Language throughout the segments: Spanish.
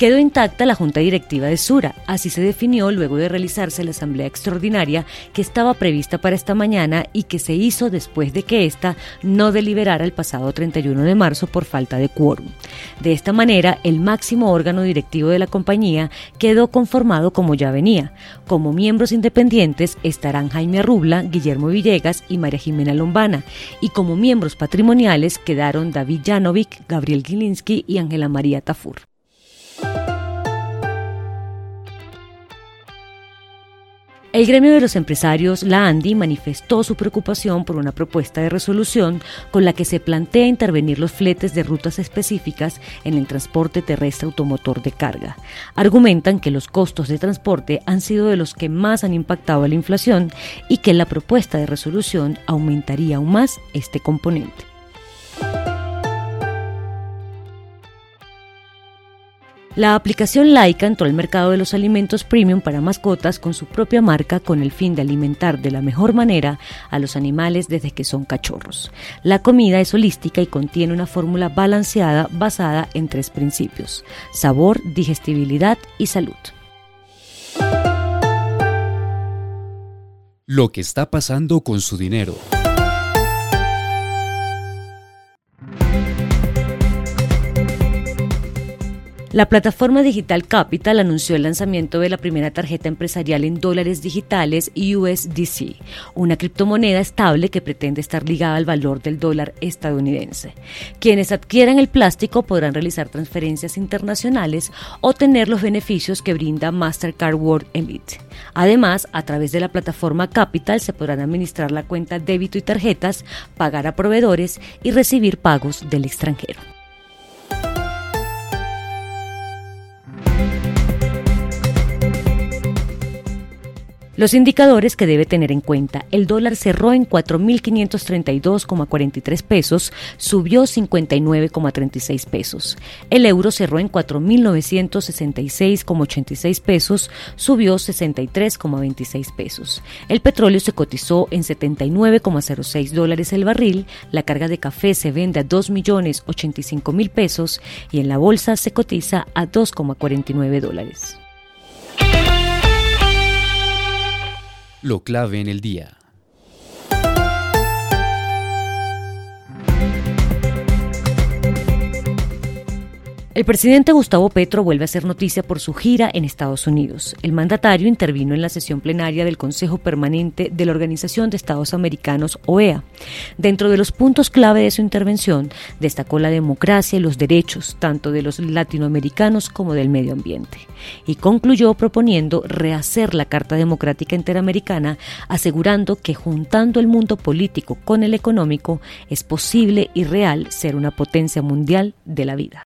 Quedó intacta la junta directiva de Sura, así se definió luego de realizarse la asamblea extraordinaria que estaba prevista para esta mañana y que se hizo después de que ésta no deliberara el pasado 31 de marzo por falta de quórum. De esta manera, el máximo órgano directivo de la compañía quedó conformado como ya venía. Como miembros independientes estarán Jaime Arrubla, Guillermo Villegas y María Jimena Lombana, y como miembros patrimoniales quedaron David Janovic, Gabriel Gilinski y Ángela María Tafur. El gremio de los empresarios, la ANDI, manifestó su preocupación por una propuesta de resolución con la que se plantea intervenir los fletes de rutas específicas en el transporte terrestre automotor de carga. Argumentan que los costos de transporte han sido de los que más han impactado a la inflación y que la propuesta de resolución aumentaría aún más este componente. La aplicación Laika entró al mercado de los alimentos premium para mascotas con su propia marca con el fin de alimentar de la mejor manera a los animales desde que son cachorros. La comida es holística y contiene una fórmula balanceada basada en tres principios, sabor, digestibilidad y salud. Lo que está pasando con su dinero. La plataforma digital Capital anunció el lanzamiento de la primera tarjeta empresarial en dólares digitales USDC, una criptomoneda estable que pretende estar ligada al valor del dólar estadounidense. Quienes adquieran el plástico podrán realizar transferencias internacionales o tener los beneficios que brinda Mastercard World Elite. Además, a través de la plataforma Capital se podrán administrar la cuenta débito y tarjetas, pagar a proveedores y recibir pagos del extranjero. Los indicadores que debe tener en cuenta. El dólar cerró en 4.532,43 pesos, subió 59,36 pesos. El euro cerró en 4.966,86 pesos, subió 63,26 pesos. El petróleo se cotizó en 79,06 dólares el barril, la carga de café se vende a 2.085.000 pesos y en la bolsa se cotiza a 2,49 dólares. Lo clave en el día. El presidente Gustavo Petro vuelve a hacer noticia por su gira en Estados Unidos. El mandatario intervino en la sesión plenaria del Consejo Permanente de la Organización de Estados Americanos, OEA. Dentro de los puntos clave de su intervención, destacó la democracia y los derechos, tanto de los latinoamericanos como del medio ambiente. Y concluyó proponiendo rehacer la Carta Democrática Interamericana, asegurando que juntando el mundo político con el económico, es posible y real ser una potencia mundial de la vida.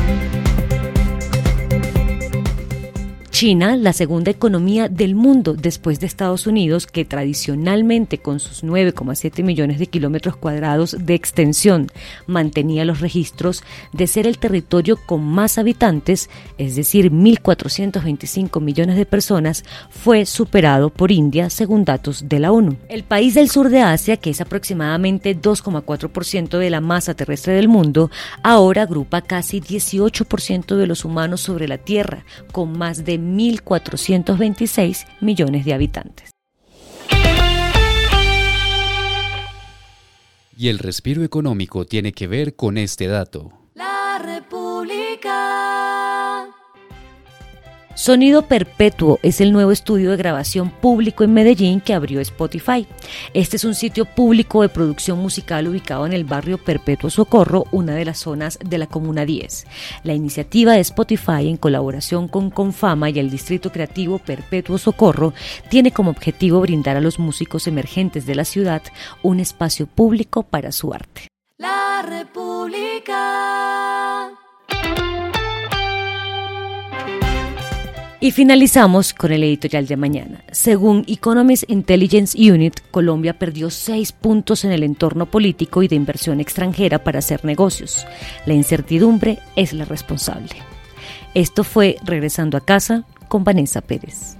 China, la segunda economía del mundo después de Estados Unidos, que tradicionalmente con sus 9,7 millones de kilómetros cuadrados de extensión mantenía los registros de ser el territorio con más habitantes, es decir, 1.425 millones de personas, fue superado por India según datos de la ONU. El país del sur de Asia, que es aproximadamente 2,4% de la masa terrestre del mundo, ahora agrupa casi 18% de los humanos sobre la Tierra, con más de 1.426 millones de habitantes. Y el respiro económico tiene que ver con este dato. Sonido Perpetuo es el nuevo estudio de grabación público en Medellín que abrió Spotify. Este es un sitio público de producción musical ubicado en el barrio Perpetuo Socorro, una de las zonas de la Comuna 10. La iniciativa de Spotify, en colaboración con Confama y el Distrito Creativo Perpetuo Socorro, tiene como objetivo brindar a los músicos emergentes de la ciudad un espacio público para su arte. La República. Y finalizamos con el editorial de mañana. Según Economist Intelligence Unit, Colombia perdió seis puntos en el entorno político y de inversión extranjera para hacer negocios. La incertidumbre es la responsable. Esto fue Regresando a casa con Vanessa Pérez.